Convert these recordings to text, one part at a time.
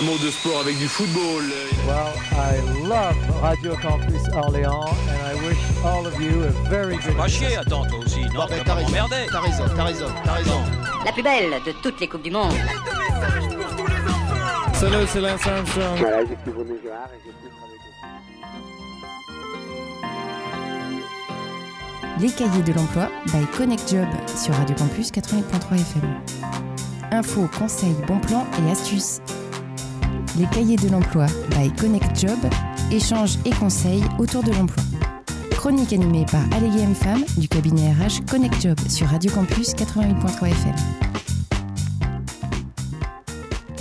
Un mot de sport avec du football. Well, I love Radio Campus Orléans and I wish all of you a very good Pas chier, attends, toi aussi, non ben, t'as raison, m'emmerder. t'as raison, t'as raison, t'as raison. La plus belle de toutes les Coupes du Monde. Salut, c'est Lance Armstrong. Voilà, j'ai et j'ai. Les cahiers de l'emploi by Connect Job sur Radio Campus 88.3 FM. Infos, conseils, bons plans et astuces. Les cahiers de l'emploi by Connect Job, échanges et conseils autour de l'emploi. Chronique animée par Allégué M Femme du cabinet RH Connect Job sur Radio Campus 88.3 FM.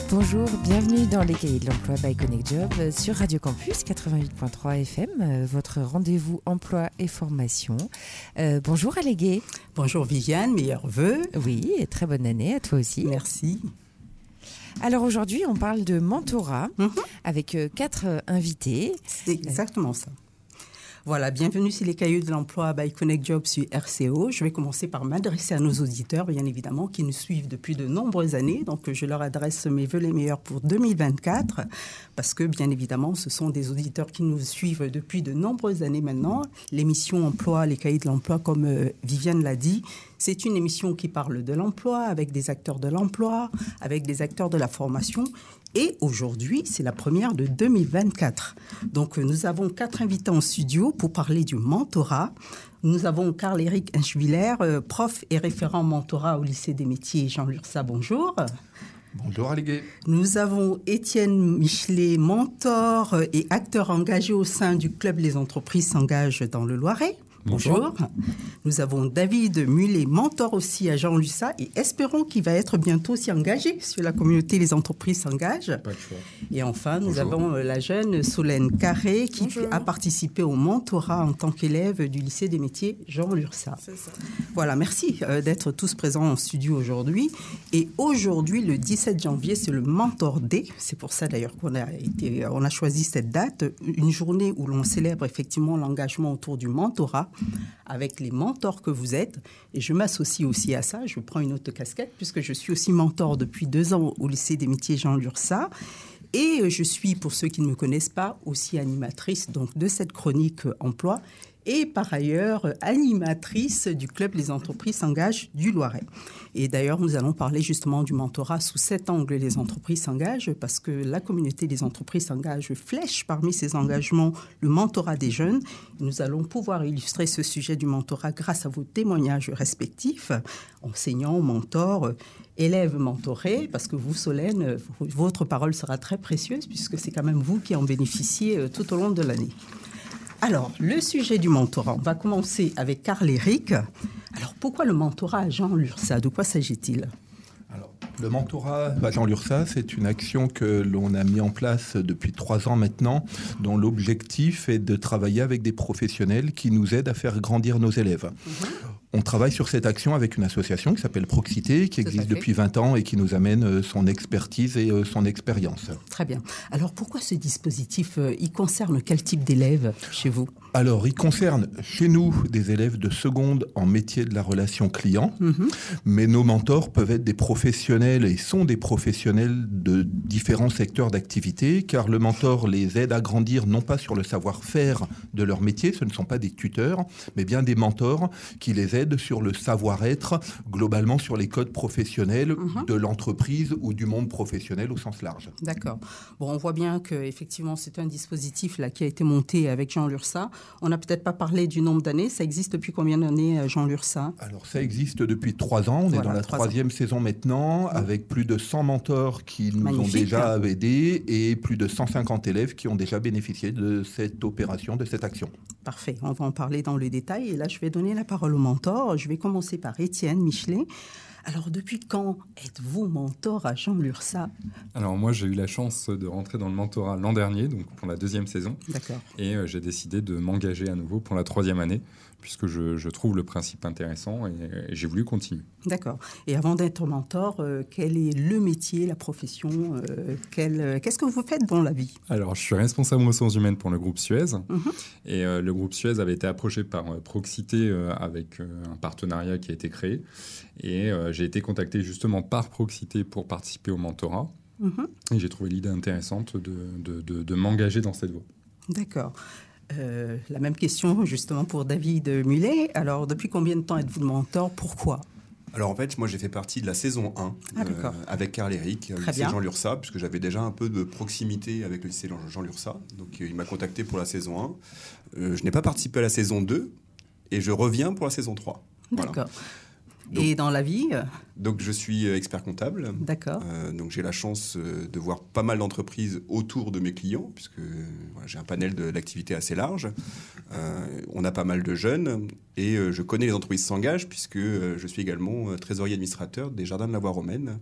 Bonjour, bienvenue dans les cahiers de l'emploi by Connect Job sur Radio Campus 88.3 FM, votre rendez-vous emploi et formation. Euh, bonjour Allégué. Bonjour Viviane, meilleurs vœux. Oui, et très bonne année à toi aussi. Merci. Alors aujourd'hui, on parle de mentorat Mhm. avec euh, quatre euh, invités. C'est exactement ça. Voilà, bienvenue sur les cahiers de l'emploi by Connect Job sur RCO. Je vais commencer par m'adresser à nos auditeurs, bien évidemment, qui nous suivent depuis de nombreuses années. Donc, je leur adresse mes vœux les meilleurs pour 2024, parce que, bien évidemment, ce sont des auditeurs qui nous suivent depuis de nombreuses années maintenant. L'émission Emploi, les cahiers de l'emploi, comme euh, Viviane l'a dit, c'est une émission qui parle de l'emploi, avec des acteurs de l'emploi, avec des acteurs de la formation. Et aujourd'hui, c'est la première de 2024. Donc, euh, nous avons quatre invités en studio pour parler du mentorat. Nous avons Carl-Éric Inchviller, euh, prof et référent mentorat au lycée des métiers Jean Lursa. Bonjour. Bonjour Allégué. Nous avons Étienne Michelet, mentor euh, et acteur engagé au sein du club Les entreprises s'engagent dans le Loiret. Bonjour. Nous avons David Mulet, mentor aussi à Jean Lussa et espérons qu'il va être bientôt aussi engagé sur la communauté Les entreprises s'engagent. Pas de choix. Et enfin, nous Bonjour. avons euh, la jeune Solène Carré qui a participé au mentorat en tant qu'élève du lycée des métiers Jean Lursa. Voilà, merci euh, d'être tous présents en studio aujourd'hui. Et aujourd'hui, le 17 janvier, c'est le Mentor Day. C'est pour ça d'ailleurs qu'on a, été, on a choisi cette date, une journée où l'on célèbre effectivement l'engagement autour du mentorat avec les mentors que vous êtes. Et je m'associe aussi à ça. Je prends une autre casquette puisque je suis aussi mentor depuis deux ans au lycée des métiers Jean Lursa. Et je suis, pour ceux qui ne me connaissent pas, aussi animatrice donc, de cette chronique euh, emploi et par ailleurs euh, animatrice du club Les entreprises s'engagent du Loiret. Et d'ailleurs, nous allons parler justement du mentorat sous cet angle Les entreprises s'engagent parce que la communauté des entreprises s'engage flèche parmi ses engagements le mentorat des jeunes. Nous allons pouvoir illustrer ce sujet du mentorat grâce à vos témoignages respectifs, enseignants, mentors, euh, élèves mentorés, parce que vous, Solène, euh, votre parole sera très précieuse puisque c'est quand même vous qui en bénéficiez tout au long de l'année. Alors, le sujet du mentorat, on va commencer avec Carl Éric. Alors, pourquoi le mentorat à Jean Lursa? De quoi s'agit-il? Alors, le mentorat à Jean Lursa, c'est une action que l'on a mis en place depuis trois ans maintenant, dont l'objectif est de travailler avec des professionnels qui nous aident à faire grandir nos élèves. On travaille sur cette action avec une association qui s'appelle Proxité, qui existe depuis 20 ans et qui nous amène euh, son expertise et euh, son expérience. Très bien. Alors, pourquoi ce dispositif euh, Il concerne quel type d'élèves chez vous? Alors, il concerne chez nous des élèves de seconde en métier de la relation client, Mhm. mais nos mentors peuvent être des professionnels et sont des professionnels de différents secteurs d'activité, car le mentor les aide à grandir non pas sur le savoir-faire de leur métier, ce ne sont pas des tuteurs, mais bien des mentors qui les aident sur le savoir-être, globalement sur les codes professionnels Mhm. de l'entreprise ou du monde professionnel au sens large. D'accord. Bon, on voit bien que effectivement c'est un dispositif là qui a été monté avec Jean Lursa. On n'a peut-être pas parlé du nombre d'années. Ça existe depuis combien d'années, euh, Jean Lursa Alors ça existe depuis trois ans, on Voilà, est dans la ans. troisième saison maintenant, avec plus de 100 mentors qui nous ont déjà aidés et plus de 150 élèves qui ont déjà bénéficié de cette opération, de cette action. Parfait. On va en parler dans le détail. Et là, je vais donner la parole au mentor. Je vais commencer par Étienne Michelet. Alors, depuis quand êtes-vous mentor à Jean Lursa Alors moi j'ai eu la chance de rentrer dans le mentorat l'an dernier, donc pour la deuxième saison, D'accord. et euh, j'ai décidé de m'engager à nouveau pour la troisième année, puisque je, je trouve le principe intéressant et, et j'ai voulu continuer. D'accord. Et avant d'être mentor, euh, quel est le métier, la profession euh, euh, Qu'est-ce que vous faites dans la vie? Alors je suis responsable ressources humaines pour le groupe Suez, Mhm. et euh, le groupe Suez avait été approché par Proxité avec un partenariat qui a été créé, et j'ai été contacté justement par Proxité pour participer au mentorat. Mhm. Et j'ai trouvé l'idée intéressante de, de, de, de m'engager dans cette voie. D'accord. Euh, la même question justement pour David Mullet. Alors, depuis combien de temps êtes-vous le mentor? Pourquoi? Alors en fait, moi j'ai fait partie de la saison 1 Ah, euh, d'accord. avec Carl Eric, le lycée bien. Jean Lursa, puisque j'avais déjà un peu de proximité avec le lycée Jean- Lursa. Donc euh, il m'a contacté pour la saison 1. Euh, je n'ai pas participé à la saison 2 et je reviens pour la saison 3. Voilà. Donc- Et dans la vie Donc je suis euh, expert comptable. D'accord. Euh, donc j'ai la chance euh, de voir pas mal d'entreprises autour de mes clients, puisque euh, voilà, j'ai un panel d'activités assez large. Euh, on a pas mal de jeunes et euh, je connais les entreprises s'engagent, puisque euh, je suis également euh, trésorier administrateur des Jardins de la Voie Romaine.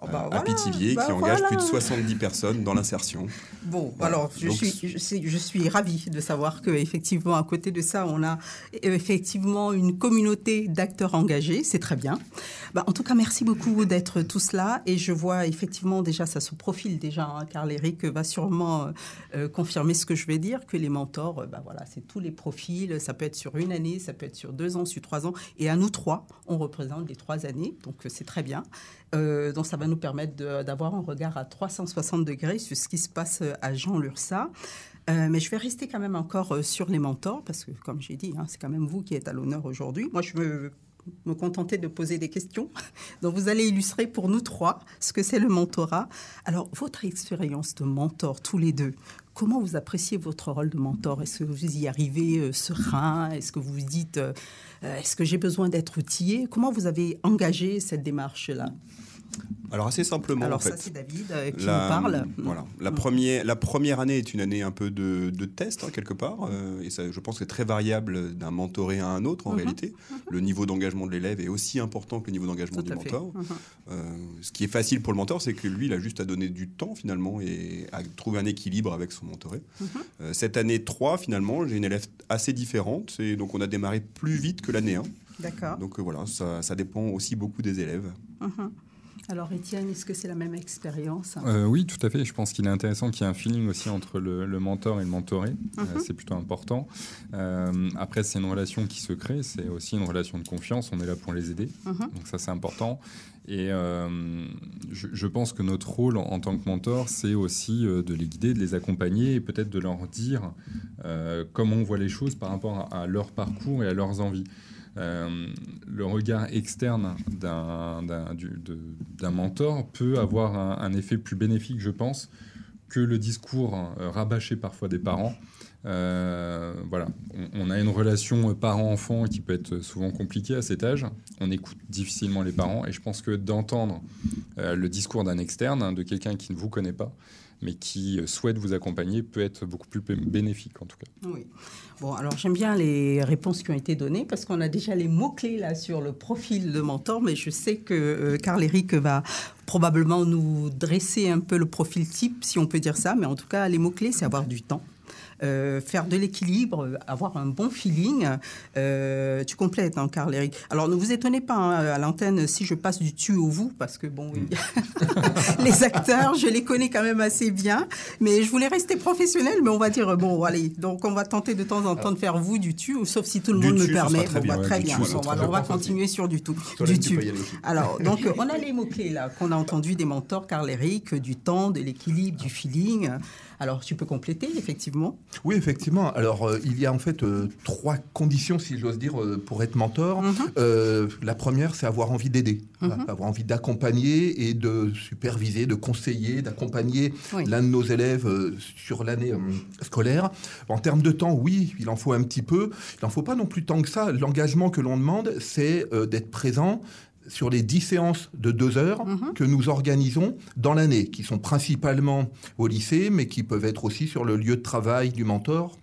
Oh, bah, euh, voilà, Pithiviers, bah, qui engage plus de 70 personnes dans l'insertion. Bon, Voilà. alors je Donc, suis, je, suis, je suis ravie de savoir que effectivement à côté de ça, on a euh, effectivement une communauté d'acteurs engagés. C'est très bien. Bah, en tout cas, merci beaucoup d'être tous là. Et je vois effectivement déjà, ça se profile déjà, hein, car Eric va sûrement euh, confirmer ce que je vais dire, que les mentors, voilà, c'est tous les profils. Ça peut être sur une année, ça peut être sur deux ans, sur trois ans. Et à nous trois, on représente les trois années. Donc c'est très bien. Euh, donc ça va nous permettre d'avoir un regard à 360 degrés sur ce qui se passe euh, à Jean Lursa. Euh, mais je vais rester quand même encore sur les mentors, parce que comme j'ai dit, hein, c'est quand même vous qui êtes à l'honneur aujourd'hui. Moi, je me, me contenter de poser des questions. Donc vous allez illustrer pour nous trois ce que c'est le mentorat. Alors, votre expérience de mentor, tous les deux, comment vous appréciez votre rôle de mentor? Est-ce que vous y arrivez serein? Est-ce que vous vous dites, est-ce que j'ai besoin d'être outillé Comment vous avez engagé cette démarche-là? Alors assez simplement, Alors en fait. ça, c'est David euh, qui La- nous parle. Voilà. La, première, la première année est une année un peu de, de test, hein, quelque part. euh, et ça, je pense que c'est très variable d'un mentoré à un autre, en Mhm. réalité. Le niveau d'engagement de l'élève est aussi important que le niveau d'engagement du mentor. Mhm. Euh, ce qui est facile pour le mentor, c'est que lui, il a juste à donner du temps, finalement, et à trouver un équilibre avec son mentoré. Mhm. Euh, cette année 3, finalement, j'ai une élève assez différente. Et donc, on a démarré plus vite que l'année 1. D'accord. Donc, voilà, ça, ça dépend aussi beaucoup des élèves. Alors, Étienne, est-ce que c'est la même expérience? Euh, oui, tout à fait. Je pense qu'il est intéressant qu'il y ait un feeling aussi entre le, le mentor et le mentoré. Euh, Mhm. c'est plutôt important. Euh, après, c'est une relation qui se crée. C'est aussi une relation de confiance. On est là pour les aider. Mhm. Donc ça, c'est important. Et euh, je, je pense que notre rôle en, en tant que mentor, c'est aussi de les guider, de les accompagner et peut-être de leur dire euh, comment on voit les choses par rapport à, à leur parcours et à leurs envies. Euh, le regard externe d'un mentor peut avoir un, effet plus bénéfique, je pense, que le discours euh, rabâché parfois des parents. Euh, voilà, on, a une relation parent-enfant qui peut être souvent compliquée à cet âge. On écoute difficilement les parents et je pense que d'entendre le discours d'un externe, hein, de quelqu'un qui ne vous connaît pas, mais qui euh, souhaite vous accompagner, peut être beaucoup plus bé- bénéfique en tout cas. Oui. Bon, alors j'aime bien les réponses qui ont été données parce qu'on a déjà les mots-clés là sur le profil de mentor, mais je sais que euh, Carl Eric va probablement nous dresser un peu le profil type, si on peut dire ça, mais en tout cas, les mots-clés, c'est avoir du temps. Euh, faire de l'équilibre, euh, avoir un bon feeling. Euh, tu complètes, hein, Carl Eric. Alors, ne vous étonnez pas hein, à l'antenne si je passe du tu au vous, parce que bon, oui, les acteurs, je les connais quand même assez bien, mais je voulais rester professionnel, mais on va dire bon, allez, donc on va tenter de temps en temps de faire vous du tu, sauf si tout le Du monde tu, me permet. très Bon, bien, bah, très bien. Bon, alors, on va continuer sur du tout. Du tu. Alors, donc, on a les mots-clés là qu'on a entendus des mentors, Carl Eric, du temps, de l'équilibre, du feeling. Alors, tu peux compléter, effectivement. Oui, effectivement. Alors, euh, il y a en fait euh, trois conditions, si j'ose dire, euh, pour être mentor. Mhm. La première, c'est avoir envie d'aider, Mhm. Avoir envie d'accompagner et de superviser, de conseiller, d'accompagner Oui. l'un de nos élèves sur l'année scolaire. En termes de temps, oui, il en faut un petit peu. Il n'en faut pas non plus tant que ça. L'engagement que l'on demande, c'est d'être présent sur les 10 séances de deux heures Mhm. que nous organisons dans l'année, qui sont principalement au lycée, mais qui peuvent être aussi sur le lieu de travail du mentor.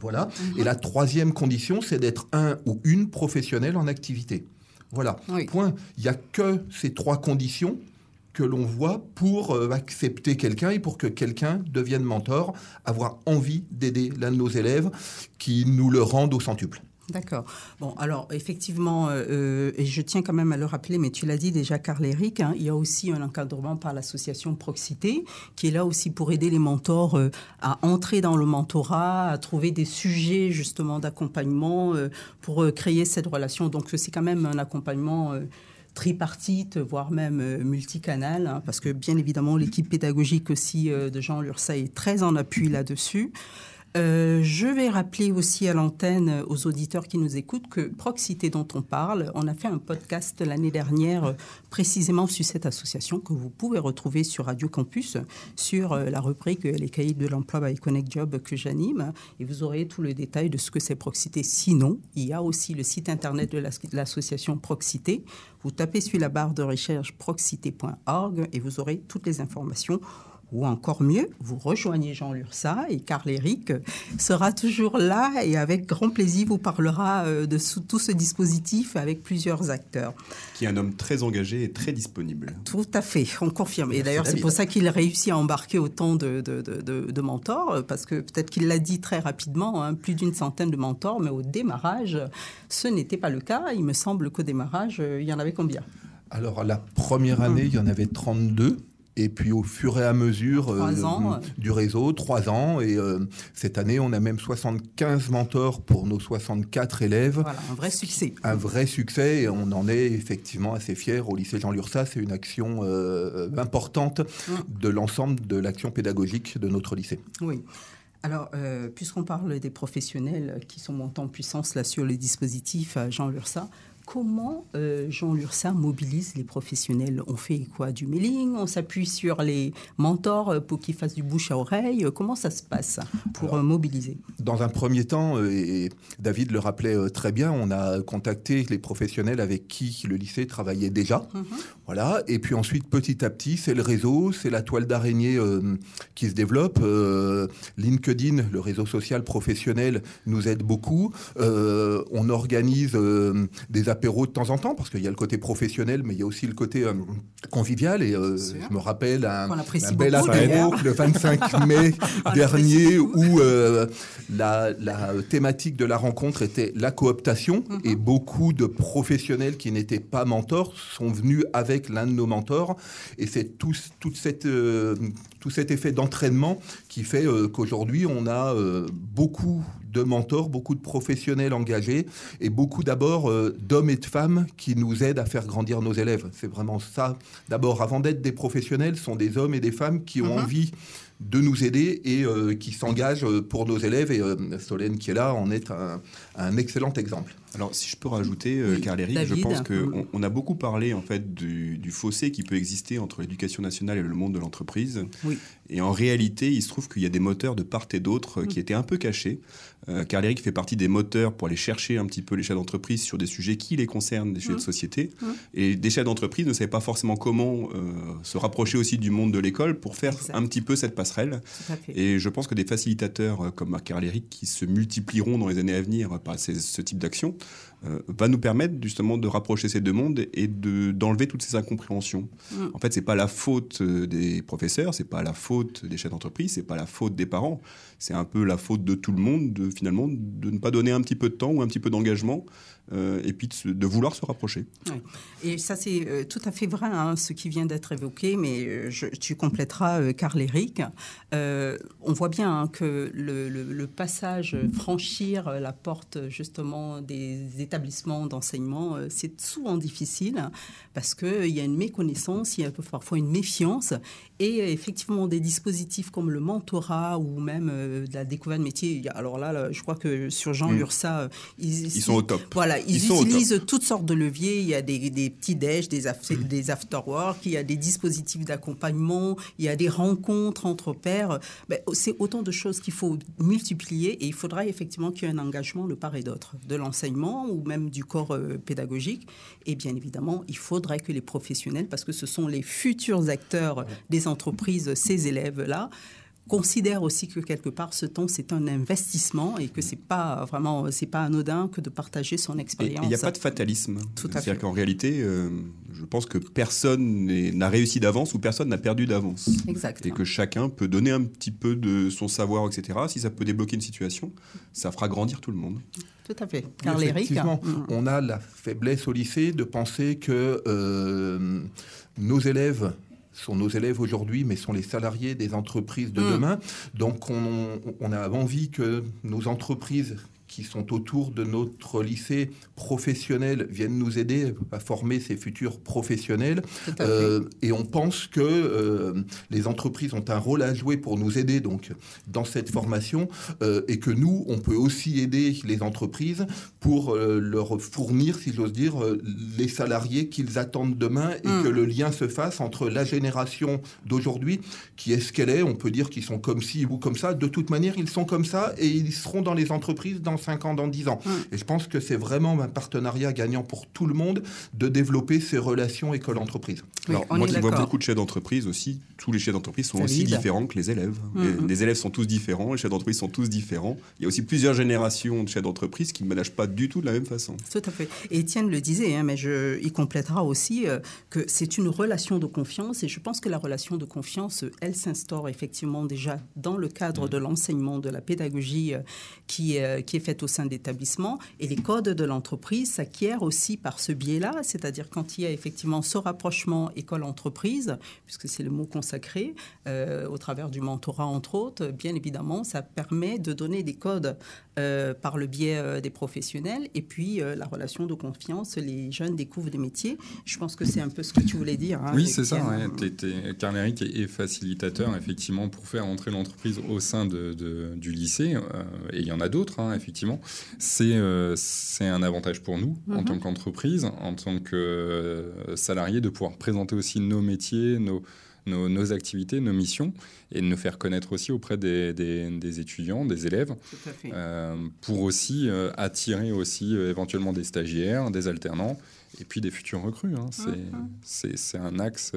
Voilà. Mhm. Et la troisième condition, c'est d'être un ou une professionnelle en activité. Voilà. Oui. Point. Il n'y a que ces trois conditions que l'on voit pour euh, accepter quelqu'un et pour que quelqu'un devienne mentor, avoir envie d'aider l'un de nos élèves qui nous le rendent au centuple. D'accord. Bon, alors effectivement, euh, euh, je tiens quand même à le rappeler, mais tu l'as dit déjà, Carl Eric, hein, il y a aussi un encadrement par l'association Proxité, qui est là aussi pour aider les mentors euh, à entrer dans le mentorat, à trouver des sujets justement d'accompagnement pour créer cette relation. Donc c'est quand même un accompagnement. tripartite, voire même multicanal, hein, parce que bien évidemment l'équipe pédagogique aussi de Jean Lursa est très en appui là-dessus. Euh, je vais rappeler aussi à l'antenne euh, aux auditeurs qui nous écoutent que Proxité dont on parle, on a fait un podcast l'année dernière euh, précisément sur cette association que vous pouvez retrouver sur Radio Campus sur la rubrique Les cahiers de l'emploi by Connect Job que j'anime et vous aurez tout le détail de ce que c'est Proxité. Sinon, il y a aussi le site internet de l'association Proxité. Vous tapez sur la barre de recherche proxité.org et vous aurez toutes les informations ou encore mieux, vous rejoignez Jean Lursa et Carl Eric sera toujours là et avec grand plaisir vous parlera euh, de tout ce dispositif avec plusieurs acteurs. Qui est un homme très engagé et très disponible. Tout à fait, on confirme. Et d'ailleurs, c'est pour ça qu'il réussit à embarquer autant de, de, mentors, parce que peut-être qu'il l'a dit très rapidement, hein, plus d'une centaine de mentors, mais au démarrage, ce n'était pas le cas. Il me semble qu'au démarrage, euh, il y en avait combien? Alors, la première année, il y en avait 32. Et puis au fur et à mesure euh, du réseau, trois ans. Et euh, cette année, on a même 75 mentors pour nos 64 élèves. Voilà, un vrai succès. Un vrai succès. Et on en est effectivement assez fiers. Au lycée Jean Lursa, c'est une action euh, importante mm. de l'ensemble de l'action pédagogique de notre lycée. Oui. Alors, puisqu'on parle des professionnels qui sont montés en puissance là sur le dispositif Jean Lursa, Comment euh, Jean Lursa mobilise les professionnels? On fait quoi? Du mailing? On s'appuie sur les mentors euh, pour qu'ils fassent du bouche à oreille? Comment ça se passe pour euh, mobiliser? Dans un premier temps, et David le rappelait très bien, on a contacté les professionnels avec qui le lycée travaillait déjà. Mhm. Voilà. Et puis ensuite, petit à petit, c'est le réseau, c'est la toile d'araignée qui se développe. LinkedIn, le réseau social professionnel, nous aide beaucoup. on organise des apéros de temps en temps, parce qu'il y a le côté professionnel, mais il y a aussi le côté euh, convivial. Et euh, je me rappelle un, bel apéro le 25 mai dernier où euh, la, thématique de la rencontre était la cooptation mhm. et beaucoup de professionnels qui n'étaient pas mentors sont venus avec l'un de nos mentors. Et c'est tout, toute cette, tout cet effet d'entraînement qui fait qu'aujourd'hui, on a beaucoup de mentors, beaucoup de professionnels engagés et beaucoup d'abord euh, d'hommes et de femmes qui nous aident à faire grandir nos élèves. C'est vraiment ça. D'abord, avant d'être des professionnels, sont des hommes et des femmes qui ont mhm. envie de nous aider et euh, qui s'engagent euh, pour nos élèves. Et Solène, qui est là, en est un, excellent exemple. Alors, si je peux rajouter, oui, Carl Eric, je pense qu'on on a beaucoup parlé en fait du, du fossé qui peut exister entre l'éducation nationale et le monde de l'entreprise. Oui. Et en réalité, il se trouve qu'il y a des moteurs de part et d'autre qui mm. étaient un peu cachés. Euh, Carl Eric fait partie des moteurs pour aller chercher un petit peu les chefs d'entreprise sur des sujets qui les concernent, des sujets de mm. société. Mm. Et des chefs d'entreprise ne savaient pas forcément comment euh, se rapprocher aussi du monde de l'école pour faire un petit peu cette passerelle. Et je pense que des facilitateurs euh, comme Carl Eric, qui se multiplieront dans les années à venir par ce type d'action, euh, va nous permettre justement de rapprocher ces deux mondes et d'enlever toutes ces incompréhensions. Mm. En fait, c'est pas la faute des professeurs, c'est pas la faute des chefs d'entreprise, c'est pas la faute des parents, c'est un peu la faute de tout le monde de finalement de ne pas donner un petit peu de temps ou un petit peu d'engagement euh, et puis de, vouloir se rapprocher. Et ça, c'est euh, tout à fait vrai, hein, ce qui vient d'être évoqué, mais euh, je, tu compléteras, Carl Eric. on voit bien hein, que le, passage, franchir la porte justement des établissements d'enseignement, c'est souvent difficile parce qu'il y a une méconnaissance, il y a parfois une méfiance, et effectivement des dispositifs comme le mentorat ou même de la découverte de métier. Alors là, je crois que sur Jean mmh. Ursa, ils, ils, sont au top. Voilà, ils, utilisent toutes sortes de leviers. Il y a des, des petits déj, des, mm. des after-work, il y a des dispositifs d'accompagnement, il y a des rencontres entre pairs. Ben, c'est autant de choses qu'il faut multiplier et il faudra effectivement qu'il y ait un engagement de part et d'autre, de l'enseignement ou même du corps euh, pédagogique. Et bien évidemment, il faudrait que les professionnels, parce que ce sont les futurs acteurs des entreprises, ces élèves-là, considère aussi que quelque part ce temps c'est un investissement et que c'est pas vraiment c'est pas anodin que de partager son expérience. Il n'y a pas de fatalisme. C'est-à-dire qu'en réalité, euh, je pense que personne n'a réussi d'avance ou personne n'a perdu d'avance. Exactement. Et que chacun peut donner un petit peu de son savoir, etc. Si ça peut débloquer une situation, ça fera grandir tout le monde. Tout à fait. Car Effectivement, mm. on a la faiblesse au lycée de penser que euh, nos élèves sont nos élèves aujourd'hui, mais sont les salariés des entreprises de mm. demain. Donc on, a envie que nos entreprises qui sont autour de notre lycée professionnel viennent nous aider à former ces futurs professionnels. Euh, et on pense que euh, les entreprises ont un rôle à jouer pour nous aider donc dans cette formation euh, et que nous, on peut aussi aider les entreprises pour leur fournir, si j'ose dire, les salariés qu'ils attendent demain et hmm. que le lien se fasse entre la génération d'aujourd'hui, qui est ce qu'elle est, on peut dire qu'ils sont comme ci ou comme ça. De toute manière, ils sont comme ça et ils seront dans les entreprises dans 5 ans, dans 10 ans. Hmm. Et je pense que c'est vraiment un partenariat gagnant pour tout le monde de développer ces relations école-entreprise. moi qui vois beaucoup de chefs d'entreprise aussi, tous les chefs d'entreprise sont aussi différents que les élèves. Hmm. Les, élèves sont tous différents, les chefs d'entreprise sont tous différents. Il y a aussi plusieurs générations de chefs d'entreprise qui ne managent pas du tout de la même façon. Tout à fait. Et Étienne le disait, hein, mais je, il complétera aussi euh, que c'est une relation de confiance et je pense que la relation de confiance, elle s'instaure effectivement déjà dans le cadre hmm. de l'enseignement, de la pédagogie euh, qui, euh, qui est au sein d'établissements et les codes de l'entreprise s'acquièrent aussi par ce biais-là, c'est-à-dire quand il y a effectivement ce rapprochement école-entreprise, puisque c'est le mot consacré, euh, au travers du mentorat entre autres, bien évidemment, ça permet de donner des codes euh, par le biais euh, des professionnels et puis la relation de confiance, les jeunes découvrent des métiers. Je pense que c'est un peu ce que tu voulais dire. Hein, oui, c'est ça. Carl Eric est facilitateur effectivement pour faire entrer l'entreprise au sein de, du lycée, et il y en a d'autres, hein, effectivement. C'est c'est un avantage pour nous en mhm. tant qu'entreprise, en tant que salarié, de pouvoir présenter aussi nos métiers, nos, nos, activités, nos missions, et de nous faire connaître aussi auprès des, des, étudiants, des élèves, euh, pour aussi euh, attirer aussi euh, éventuellement des stagiaires, des alternants, et puis des futurs recrues. Hein. C'est un axe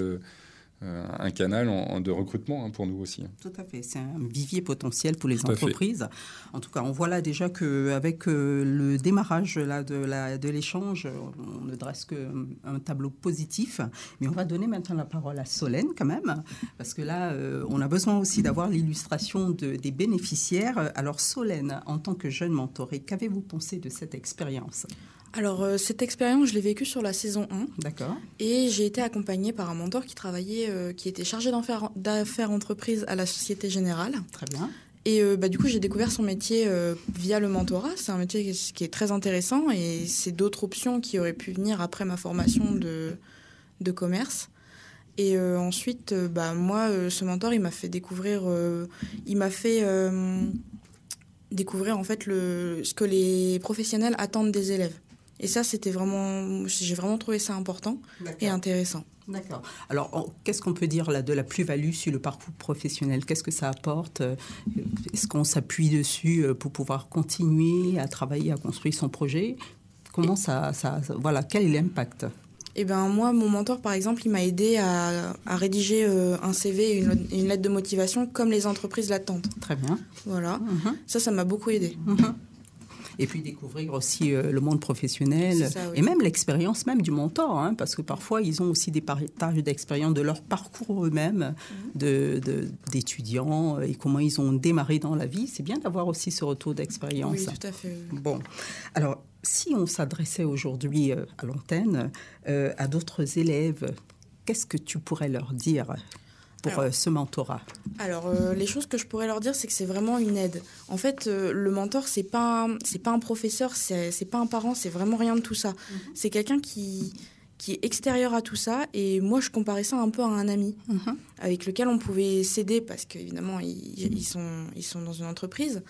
un canal de recrutement hein, pour nous aussi. Tout à fait, c'est un vivier potentiel pour les entreprises. En tout cas, on voit là déjà qu'avec euh, le démarrage là, de l'échange, on ne dresse qu'un tableau positif. Mais on va donner maintenant la parole à Solène quand même, parce que là, euh, on a besoin aussi d'avoir l'illustration des bénéficiaires. Alors Solène, en tant que jeune mentorée, qu'avez-vous pensé de cette expérience? Alors, euh, cette expérience, je l'ai vécue sur la saison 1. D'accord. Et j'ai été accompagnée par un mentor qui travaillait, euh, qui était chargé d'affaires entreprises à la Société Générale. Très bien. Et euh, bah, du coup, j'ai découvert son métier via le mentorat. C'est un métier qui est très intéressant et c'est d'autres options qui auraient pu venir après ma formation de, de commerce. Et ensuite, bah, moi, ce mentor, il m'a fait découvrir, il m'a fait découvrir en fait le, ce que les professionnels attendent des élèves. Et ça, c'était vraiment, j'ai vraiment trouvé ça important et intéressant. D'accord. Alors, qu'est-ce qu'on peut dire là de la plus-value sur le parcours professionnel? Qu'est-ce que ça apporte? Est-ce qu'on s'appuie dessus euh, pour pouvoir continuer à travailler, à construire son projet? Comment ça, ça, voilà, quel est l'impact? Eh ben moi, mon mentor, par exemple, il m'a aidé à, rédiger euh, un CV et une, lettre de motivation comme les entreprises l'attendent. Très bien. Voilà. Mhm. Ça, ça m'a beaucoup aidé. Mhm et puis découvrir aussi euh, le monde professionnel et même l'expérience même du mentor, hein, parce que parfois ils ont aussi des partages d'expérience de leur parcours eux-mêmes, mhm. d'étudiants de, et comment ils ont démarré dans la vie. C'est bien d'avoir aussi ce retour d'expérience. Oui, tout à fait. Bon, alors si on s'adressait aujourd'hui euh, à l'antenne euh, à d'autres élèves, qu'est-ce que tu pourrais leur dire? Pour euh, ce mentorat Alors, euh, les choses que je pourrais leur dire, c'est que c'est vraiment une aide. En fait, euh, le mentor, c'est pas c'est pas un professeur, c'est pas un parent, c'est vraiment rien de tout ça. Mhm. C'est quelqu'un qui qui est extérieur à tout ça. Et moi, je comparais ça un peu à un ami mhm. avec lequel on pouvait s'aider parce qu'évidemment, ils, sont, ils sont dans une entreprise.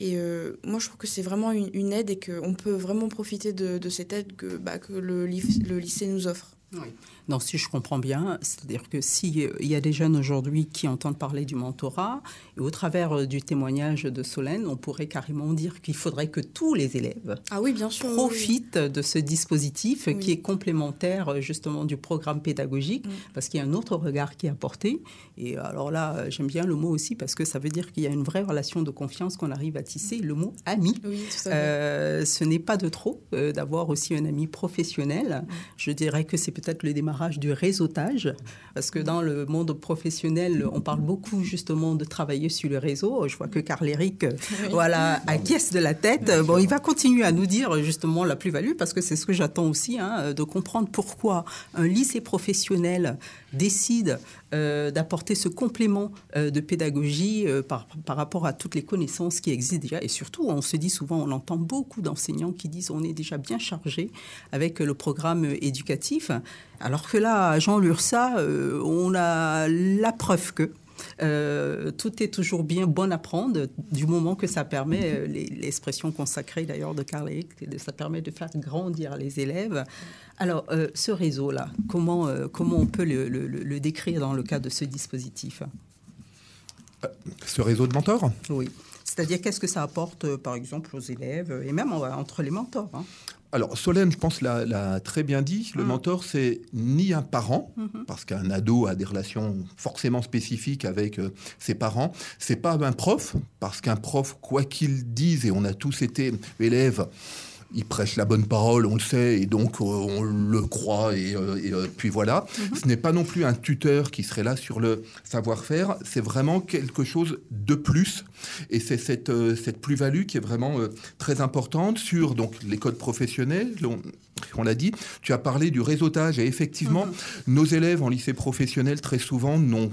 Et moi, je trouve que c'est vraiment une, aide et qu'on peut vraiment profiter de, cette aide que, bah, que le, le lycée nous offre. Oui. Non, si je comprends bien, c'est-à-dire que s'il y a des jeunes aujourd'hui qui entendent parler du mentorat, et au travers euh, du témoignage de Solène, on pourrait carrément dire qu'il faudrait que tous les élèves ah oui, bien sûr, profitent de ce dispositif qui est complémentaire euh, justement du programme pédagogique, parce qu'il y a un autre regard qui est apporté. Et alors là, euh, j'aime bien le mot aussi, parce que ça veut dire qu'il y a une vraie relation de confiance qu'on arrive à tisser, le mot ami. ce n'est pas de trop d'avoir aussi un ami professionnel. Je dirais que c'est peut-être le démarrage démarrage du réseautage, parce que dans le monde professionnel, on parle beaucoup justement de travailler sur le réseau. Je vois que Carl Eric, voilà, acquiesce de la tête. Bon, il va continuer à nous dire justement la plus-value, parce que c'est ce que j'attends aussi, hein, de comprendre pourquoi un lycée professionnel décide euh, d'apporter ce complément euh, de pédagogie euh, par, par, rapport à toutes les connaissances qui existent déjà. Et surtout, on se dit souvent, on entend beaucoup d'enseignants qui disent on est déjà bien chargé avec le programme éducatif. Alors que là, Jean Lursa, on a la preuve que euh, tout est toujours bien bon à prendre du moment que ça permet, euh, l'expression consacrée d'ailleurs de Carl ça permet de faire grandir les élèves. Alors, euh, ce réseau-là, comment, comment on peut le, le, décrire dans le cadre de ce dispositif? Ce réseau de mentors? Oui. C'est-à-dire, qu'est-ce que ça apporte, par exemple, aux élèves et même entre les mentors hein? Alors, Solène, je pense, l'a très bien dit. Le mm. mentor, c'est ni un parent, mm-hmm. parce qu'un ado a des relations forcément spécifiques avec euh, ses parents. C'est pas un prof, parce qu'un prof, quoi qu'il dise, et on a tous été élèves, il prêche la bonne parole, on le sait, et donc euh, on le croit, et, euh, euh, puis voilà. Mhm. Ce n'est pas non plus un tuteur qui serait là sur le savoir-faire, c'est vraiment quelque chose de plus, et c'est cette, cette plus-value qui est vraiment très importante sur donc, les codes professionnels. On, l'a dit, tu as parlé du réseautage, et effectivement, mhm. nos élèves en lycée professionnel, très souvent, n'ont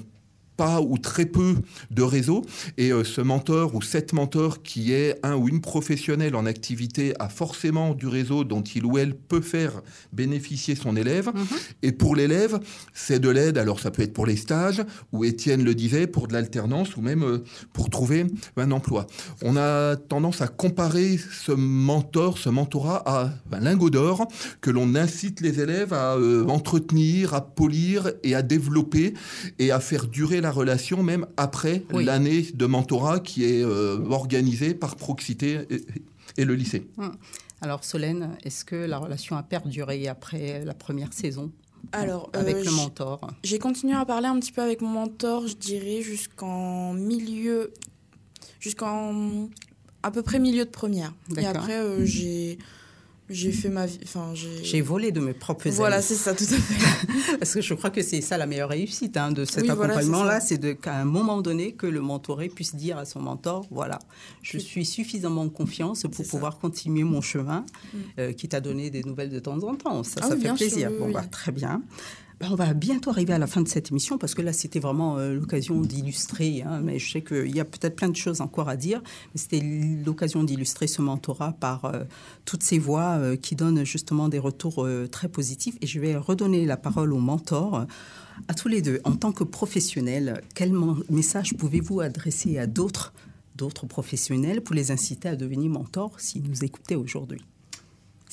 pas ou très peu de réseau. Et euh, ce mentor ou cette mentor qui est un ou une professionnelle en activité a forcément du réseau dont il ou elle peut faire bénéficier son élève. Mhm. Et pour l'élève, c'est de l'aide. Alors ça peut être pour les stages, ou Étienne le disait, pour de l'alternance, ou même euh, pour trouver un emploi. On a tendance à comparer ce mentor, ce mentorat à un lingot d'or que l'on incite les élèves à euh, entretenir, à polir et à développer et à faire durer la relation même après l'année de mentorat qui est euh, organisée par Proxité et, le lycée. Hum. Alors Solène, est-ce que la relation a perduré après la première saison alors, avec euh, le mentor? J'ai continué à parler un petit peu avec mon mentor, je dirais, jusqu'en milieu, jusqu'en à peu près milieu de première. Et après, euh, j'ai j'ai fait ma vie. Enfin, j'ai volé de mes propres Voilà, c'est ça, tout à fait. Parce que je crois que c'est ça la meilleure réussite hein, de cet accompagnement-là, c'est qu'à un moment donné, que le mentoré puisse dire à son mentor voilà, je suis suffisamment en confiance pour pouvoir continuer mon chemin, mm. euh, qui t'a donné des nouvelles de temps en temps. Ça, ah ça fait plaisir. bon, bah, très bien. Ben, on va bientôt arriver à la fin de cette émission parce que là, c'était vraiment euh, l'occasion d'illustrer. Hein, mais je sais qu'il y a peut-être plein de choses encore à dire. C'était l'occasion d'illustrer ce mentorat par euh, toutes ces voix euh, qui donnent justement des retours très positifs. Et je vais redonner la parole au mentor. À tous les deux, en tant que professionnels, quel message pouvez-vous adresser à d'autres d'autres professionnels pour les inciter à devenir mentors s'ils nous écoutaient aujourd'hui?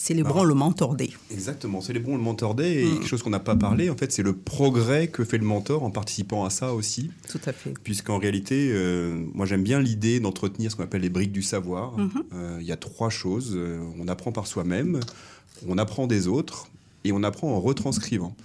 Célébrons le mentor day. Exactement, célébrons le mentor day. Et mm. quelque chose qu'on n'a pas parlé, en fait, c'est le progrès que fait le mentor en participant à ça aussi. Tout à fait. Puisqu'en réalité, euh, moi j'aime bien l'idée d'entretenir ce qu'on appelle les briques du savoir. Mm-hmm. Euh, il y a trois choses. Euh, on apprend par soi-même, on apprend des autres et on apprend en retranscrivant.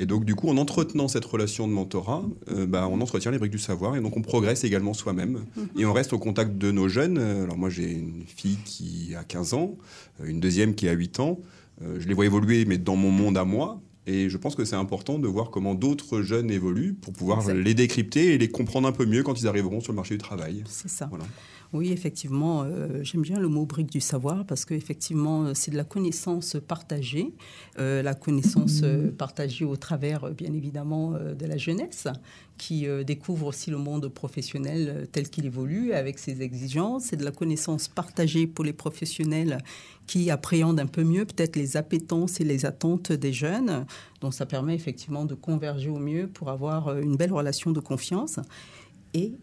Et donc, du coup, en entretenant cette relation de mentorat, euh, bah, on entretient les briques du savoir et donc on progresse également soi-même. Et on reste au contact de nos jeunes. Alors, moi, j'ai une fille qui a 15 ans, euh, une deuxième qui a 8 ans. Euh, je les vois évoluer, mais dans mon monde à moi. Et je pense que c'est important de voir comment d'autres jeunes évoluent pour pouvoir les décrypter et les comprendre un peu mieux quand ils arriveront sur le marché du travail. C'est ça. Voilà. Oui, effectivement, euh, j'aime bien le mot brique du savoir parce qu'effectivement, euh, c'est de la connaissance partagée, euh, la connaissance partagée au travers, bien évidemment, de la jeunesse qui découvre aussi le monde professionnel tel qu'il évolue avec ses exigences. C'est de la connaissance partagée pour les professionnels qui appréhendent un peu mieux peut-être les appétences et les attentes des jeunes. Donc ça permet effectivement de converger au mieux pour avoir une belle relation de confiance. Et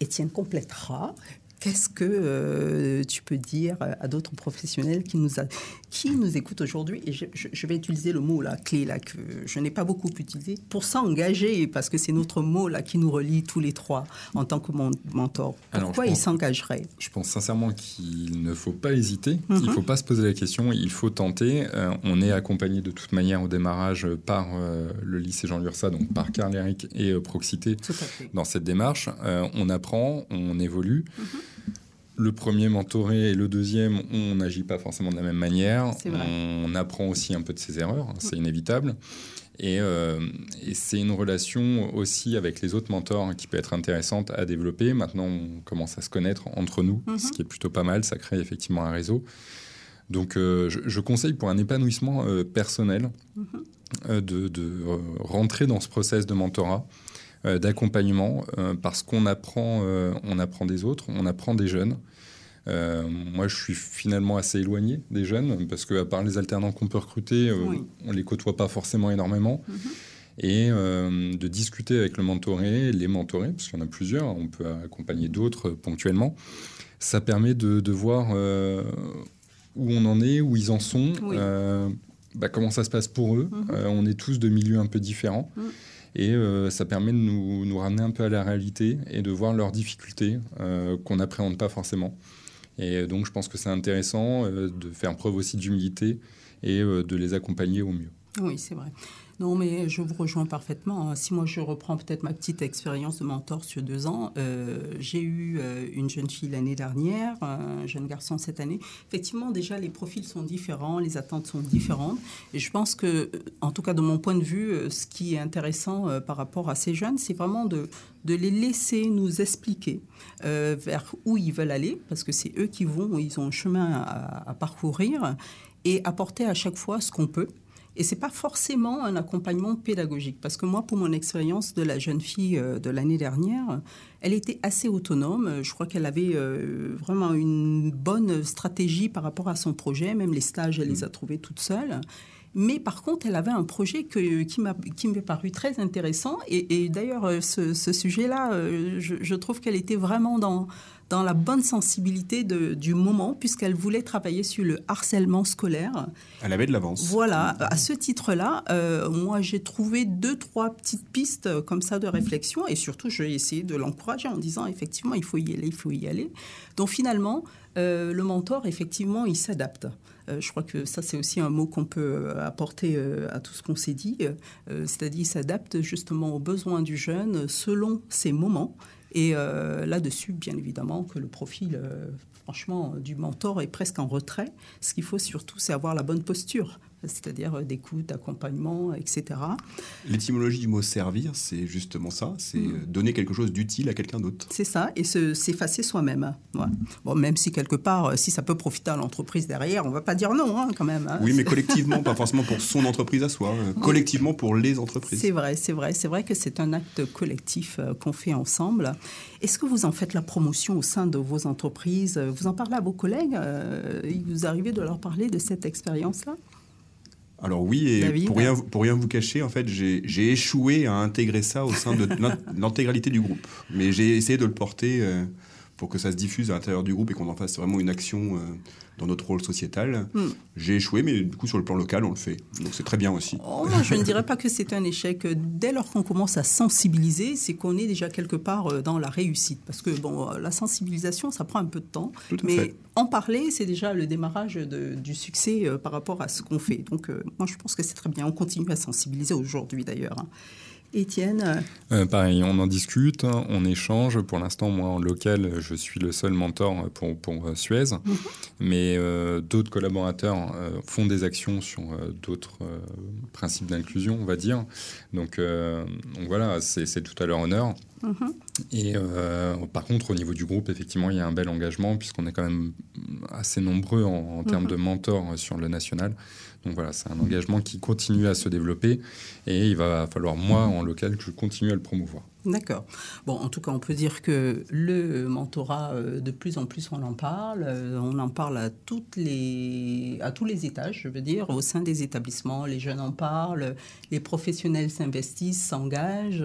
Étienne complétera Qu'est-ce que euh, tu peux dire à d'autres professionnels qui nous, a, qui nous écoutent aujourd'hui? Et je, vais utiliser le mot la clé là que je n'ai pas beaucoup utilisé pour s'engager parce que c'est notre mot là qui nous relie tous les trois en tant que mentor. Pourquoi ils s'engageraient Je pense sincèrement qu'il ne faut pas hésiter, il ne mhm. faut pas se poser la question, il faut tenter. Euh, on est accompagné de toute manière au démarrage par euh, le lycée Jean Lursa, donc par Carl Eric et Proxité dans cette démarche. on apprend, on évolue. Mhm le premier mentoré et le deuxième, on n'agit pas forcément de la même manière. On apprend aussi un peu de ses erreurs, hein, c'est inévitable. Et, et c'est une relation aussi avec les autres mentors qui peut être intéressante à développer. Maintenant, on commence à se connaître entre nous, ce qui est plutôt pas mal. Ça crée effectivement un réseau. Donc, je, je, conseille pour un épanouissement personnel de, de rentrer dans ce process de mentorat. Euh, d'accompagnement euh, parce qu'on apprend, euh, on apprend des autres, on apprend des jeunes. moi, je suis finalement assez éloigné des jeunes parce qu'à part les alternants qu'on peut recruter, on les côtoie pas forcément énormément. Mhm. Et de discuter avec le mentoré, les mentorés, parce qu'il y en a plusieurs, on peut accompagner d'autres ponctuellement. Ça permet de, voir où on en est, où ils en sont, bah, comment ça se passe pour eux. Mhm. on est tous de milieux un peu différents. Mhm. Et euh, ça permet de nous, ramener un peu à la réalité et de voir leurs difficultés euh, qu'on n'appréhende pas forcément. Et donc je pense que c'est intéressant euh, de faire preuve aussi d'humilité et de les accompagner au mieux. Oui, c'est vrai. Non, mais je vous rejoins parfaitement. Hein. Si moi je reprends peut-être ma petite expérience de mentor sur deux ans, euh, j'ai eu euh, une jeune fille l'année dernière, un jeune garçon cette année. Effectivement, déjà les profils sont différents, les attentes sont différentes. Et je pense que, en tout cas de mon point de vue, euh, ce qui est intéressant par rapport à ces jeunes, c'est vraiment de, les laisser nous expliquer vers où ils veulent aller, parce que c'est eux qui vont, ils ont un chemin à parcourir, et apporter à chaque fois ce qu'on peut. Et c'est pas forcément un accompagnement pédagogique, parce que moi, pour mon expérience de la jeune fille euh, de l'année dernière, elle était assez autonome. Je crois qu'elle avait euh, vraiment une bonne stratégie par rapport à son projet. Même les stages, elle les a trouvés toutes seules. Mais par contre, elle avait un projet que, qui m'est paru très intéressant. Et, d'ailleurs, euh, ce, sujet-là, je, je, trouve qu'elle était vraiment dans, dans la bonne sensibilité de, du moment, puisqu'elle voulait travailler sur le harcèlement scolaire. Elle avait de l'avance. Voilà, à ce titre-là, euh, moi j'ai trouvé deux, trois petites pistes euh, comme ça de réflexion, et surtout j'ai essayé de l'encourager en disant effectivement il faut y aller, il faut y aller. Donc finalement, euh, le mentor, effectivement, il s'adapte. je crois que ça, c'est aussi un mot qu'on peut apporter à tout ce qu'on s'est dit. C'est-à-dire, il s'adapte justement aux besoins du jeune selon ses moments et euh, là-dessus, bien évidemment, que le profil, euh, franchement, du mentor est presque en retrait. Ce qu'il faut surtout, c'est avoir la bonne posture c'est-à-dire euh, d'écoute, d'accompagnement, etc. L'étymologie du mot servir, c'est justement ça, c'est mm. donner quelque chose d'utile à quelqu'un d'autre. C'est ça, et s'effacer soi-même. Bon, même si quelque part, euh, si ça peut profiter à l'entreprise derrière, on ne va pas dire non hein, quand même. Hein. Oui, mais collectivement, pas forcément pour son entreprise à soi, euh, collectivement pour les entreprises. C'est vrai, c'est vrai, c'est vrai que c'est un acte collectif qu'on fait ensemble. Est-ce que vous en faites la promotion au sein de vos entreprises? Vous en parlez à vos collègues? Il vous arrivez de leur parler de cette expérience-là? Alors oui, et pour rien, pour rien vous cacher, en fait, j'ai échoué à intégrer ça au sein de l'intégralité du groupe. Mais j'ai essayé de le porter euh, pour que ça se diffuse à l'intérieur du groupe et qu'on en fasse vraiment une action euh, dans notre rôle sociétal. Hmm. J'ai échoué, mais du coup, sur le plan local, on le fait. Donc c'est très bien aussi. Oh, je ne dirais pas que c'est un échec. Dès lors qu'on commence à sensibiliser, c'est qu'on est déjà quelque part euh, dans la réussite. Parce que bon, la sensibilisation, ça prend un peu de temps. mais en parler, c'est déjà le démarrage du succès euh, par rapport à ce qu'on fait. Donc euh, moi, je pense que c'est très bien. On continue à sensibiliser aujourd'hui d'ailleurs. Hein. Étienne euh, Pareil, on en discute, on échange. Pour l'instant, moi, en local, je suis le seul mentor pour, pour euh, Suez. Mhm. Mais euh, d'autres collaborateurs font des actions sur d'autres principes d'inclusion, on va dire. Donc, donc voilà, c'est tout à leur honneur. Mhm. Et par contre, au niveau du groupe, effectivement, il y a un bel engagement puisqu'on est quand même assez nombreux en, termes mhm. de mentors sur le national. Donc voilà, c'est un engagement qui continue à se développer et il va falloir, moi, en local, que je continue à le promouvoir. D'accord. Bon, en tout cas, on peut dire que le mentorat, euh, de plus en plus, on en parle. Euh, on en parle à, toutes les, à tous les étages, je veux dire, au sein des établissements. Les jeunes en parlent, les professionnels s'investissent, s'engagent.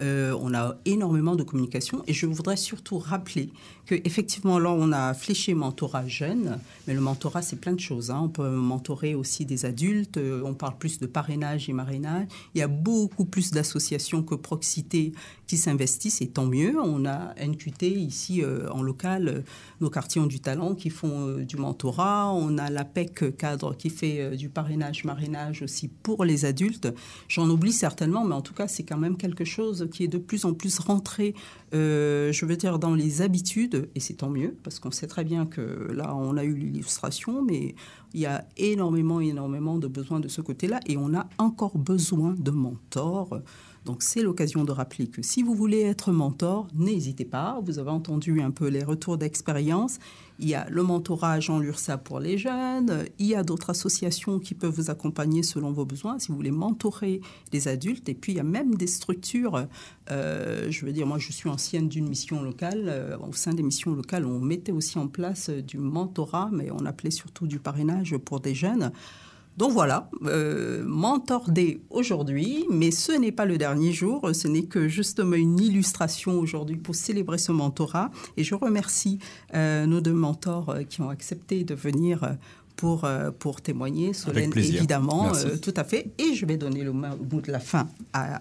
Euh, on a énormément de communication. Et je voudrais surtout rappeler qu'effectivement, là, on a fléché mentorat jeune. Mais le mentorat, c'est plein de choses. Hein. On peut mentorer aussi des adultes. On parle plus de parrainage et marrainage. Il y a beaucoup plus d'associations que Proxité qui s'investissent et tant mieux. On a NQT ici en local, nos quartiers ont du talent qui font du mentorat. On a l'APEC cadre qui fait du parrainage, marrainage aussi pour les adultes. J'en oublie certainement, mais en tout cas, c'est quand même quelque chose qui est de plus en plus rentré, je veux dire, dans les habitudes, et c'est tant mieux, parce qu'on sait très bien que là, on a eu l'illustration, mais il y a énormément, énormément de besoins de ce côté-là et on a encore besoin de mentors. Donc c'est l'occasion de rappeler que si vous voulez être mentor, n'hésitez pas. Vous avez entendu un peu les retours d'expérience. Il y a le mentorat Jean Lursa pour les jeunes. Il y a d'autres associations qui peuvent vous accompagner selon vos besoins si vous voulez mentorer les adultes. Et puis il y a même des structures. Euh, je veux dire, moi je suis ancienne d'une mission locale. Euh, au sein des missions locales, on mettait aussi en place du mentorat, mais on appelait surtout du parrainage pour des jeunes. Donc voilà, euh, Mentor Day aujourd'hui, mais ce n'est pas le dernier jour, ce n'est que justement une illustration aujourd'hui pour célébrer ce mentorat. Et je remercie euh, nos deux mentors euh, qui ont accepté de venir euh, pour, pour témoigner. Solène, évidemment, tout à fait. Et je vais donner le mot de la fin à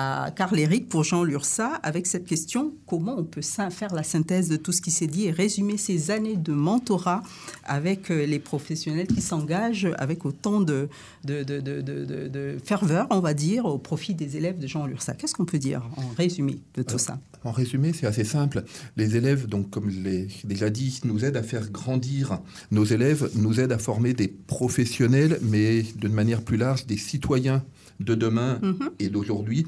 à Carl-Éric pour Jean Lursa avec cette question comment on peut faire la synthèse de tout ce qui s'est dit et résumer ces années de mentorat avec euh, les professionnels qui s'engagent avec autant de, de, de, de, ferveur, on va dire, au profit des élèves de Jean Lursa. Qu'est-ce qu'on peut dire en résumé de tout ça? En résumé, c'est assez simple. Les élèves, donc, comme je l'ai déjà dit, nous aident à faire grandir nos élèves, nous aident à former des professionnels, mais d'une manière plus large, des citoyens de demain mhm. et d'aujourd'hui.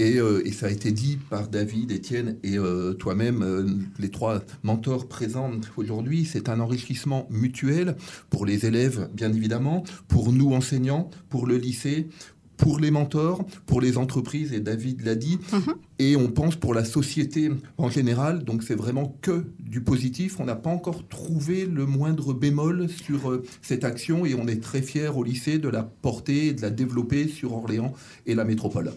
Euh, et, ça a été dit par David, Étienne et euh, toi-même, euh, les trois mentors présents aujourd'hui. C'est un enrichissement mutuel pour les élèves, bien évidemment, pour nous enseignants, pour le lycée, pour les mentors, pour les entreprises, et David l'a dit, mhm. et on pense pour la société en général. Donc c'est vraiment que du positif. On n'a pas encore trouvé le moindre bémol sur euh, cette action et on est très fiers au lycée de la porter et de la développer sur Orléans et la métropole.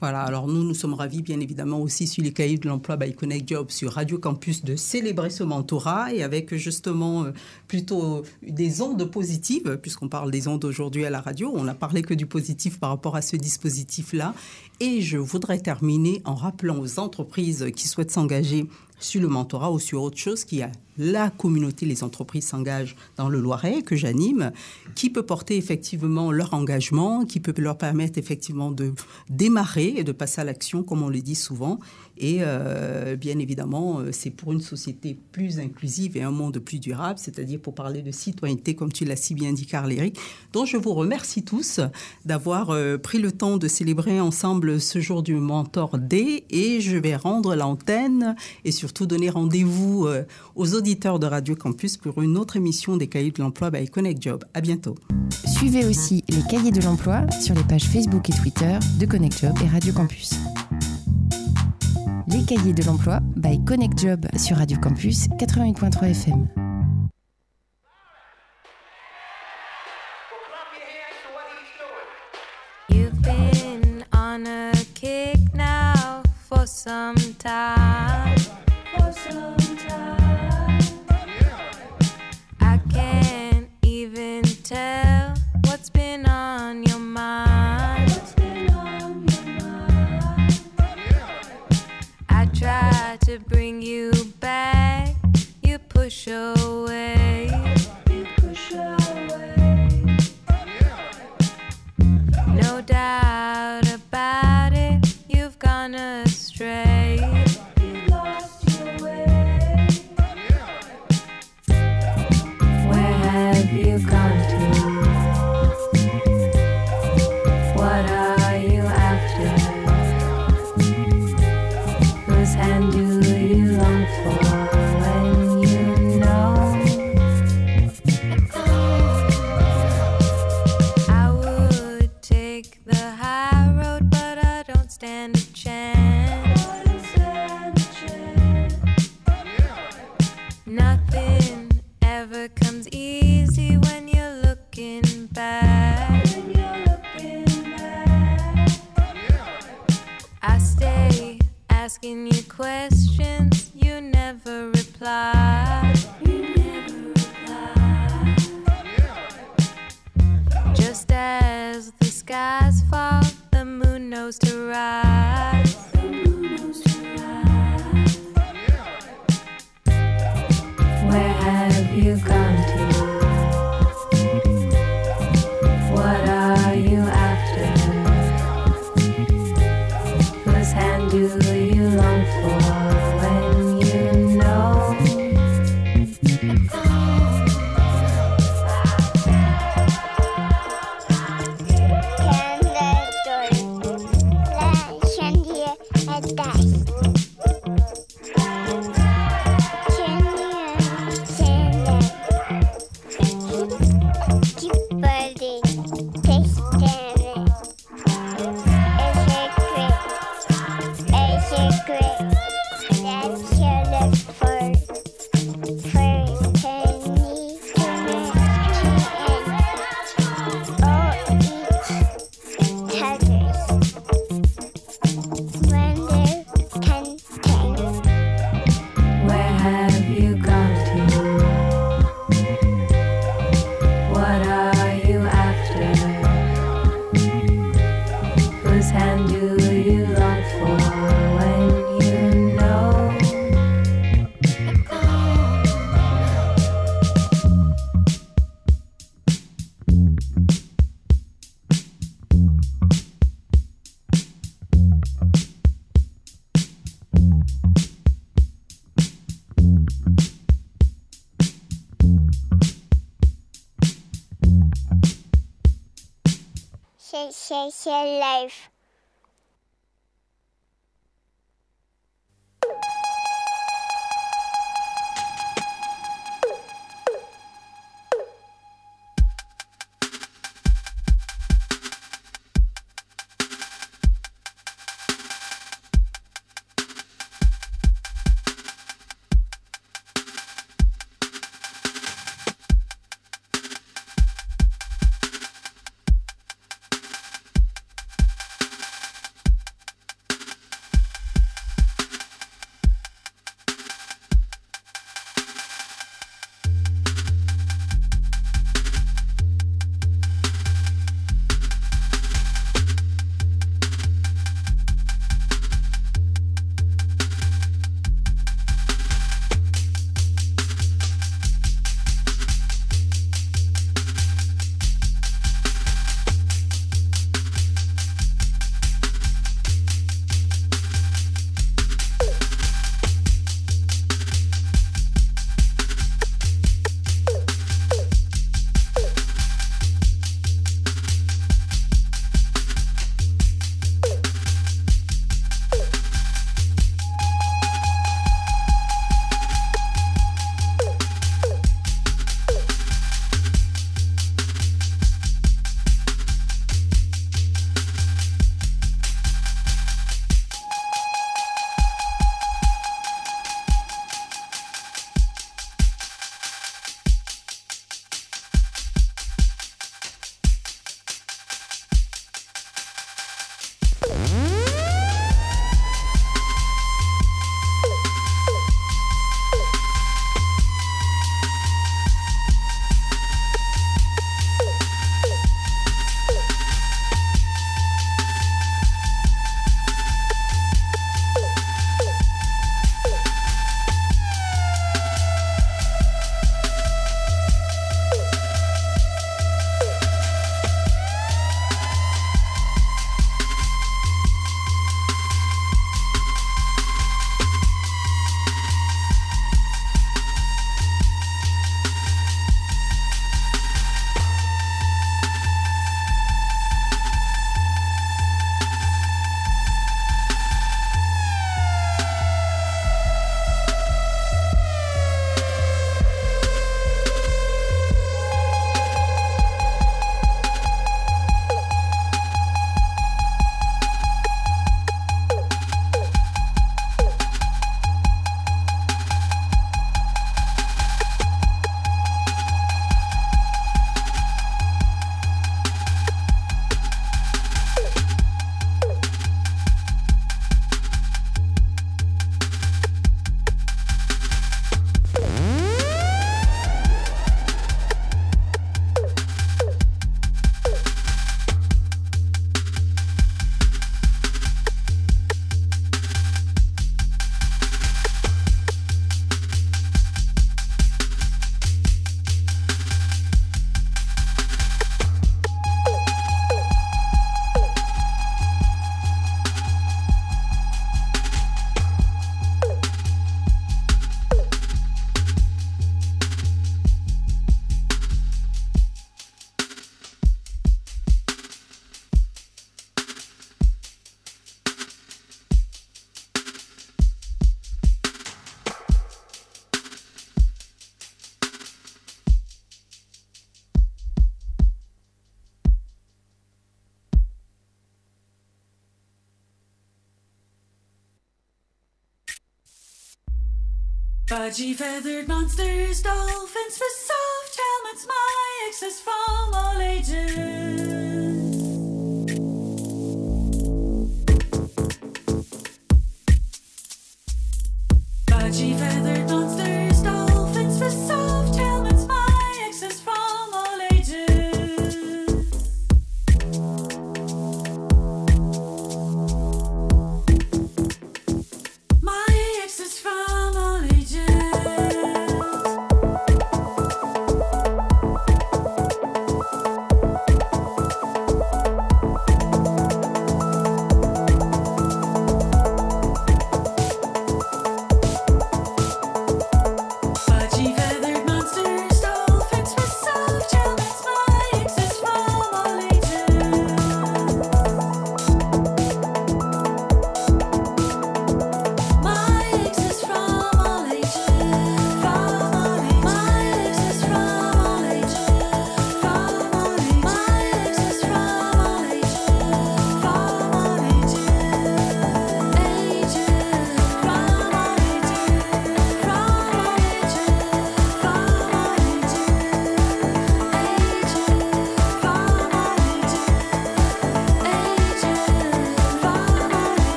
Voilà, alors nous, nous sommes ravis, bien évidemment, aussi sur les cahiers de l'emploi by Connect Job sur Radio Campus de célébrer ce mentorat et avec justement euh, plutôt des ondes positives, puisqu'on parle des ondes aujourd'hui à la radio. On n'a parlé que du positif par rapport à ce dispositif-là. Et je voudrais terminer en rappelant aux entreprises qui souhaitent s'engager sur le mentorat ou sur autre chose qui a la communauté, les entreprises s'engagent dans le Loiret que j'anime, qui peut porter effectivement leur engagement, qui peut leur permettre effectivement de démarrer et de passer à l'action, comme on le dit souvent. Et euh, bien évidemment, euh, c'est pour une société plus inclusive et un monde plus durable, c'est-à-dire pour parler de citoyenneté, comme tu l'as si bien dit, Carl Eric. Donc je vous remercie tous d'avoir euh, pris le temps de célébrer ensemble ce jour du Mentor D et je vais rendre l'antenne et surtout donner rendez-vous aux auditeurs de Radio Campus pour une autre émission des Cahiers de l'Emploi by Connect Job. À bientôt. Suivez aussi les Cahiers de l'Emploi sur les pages Facebook et Twitter de Connect Job et Radio Campus. Les cahiers de l'emploi by Connect Job sur Radio Campus 88.3 FM. You've been on a kick now for some time. To bring you back. You push away. You push away. No doubt about it, you've gone astray. asking you questions you never reply. share, share, share life. Fudgy feathered monsters, dolphins for soft helmets, my exes from all ages.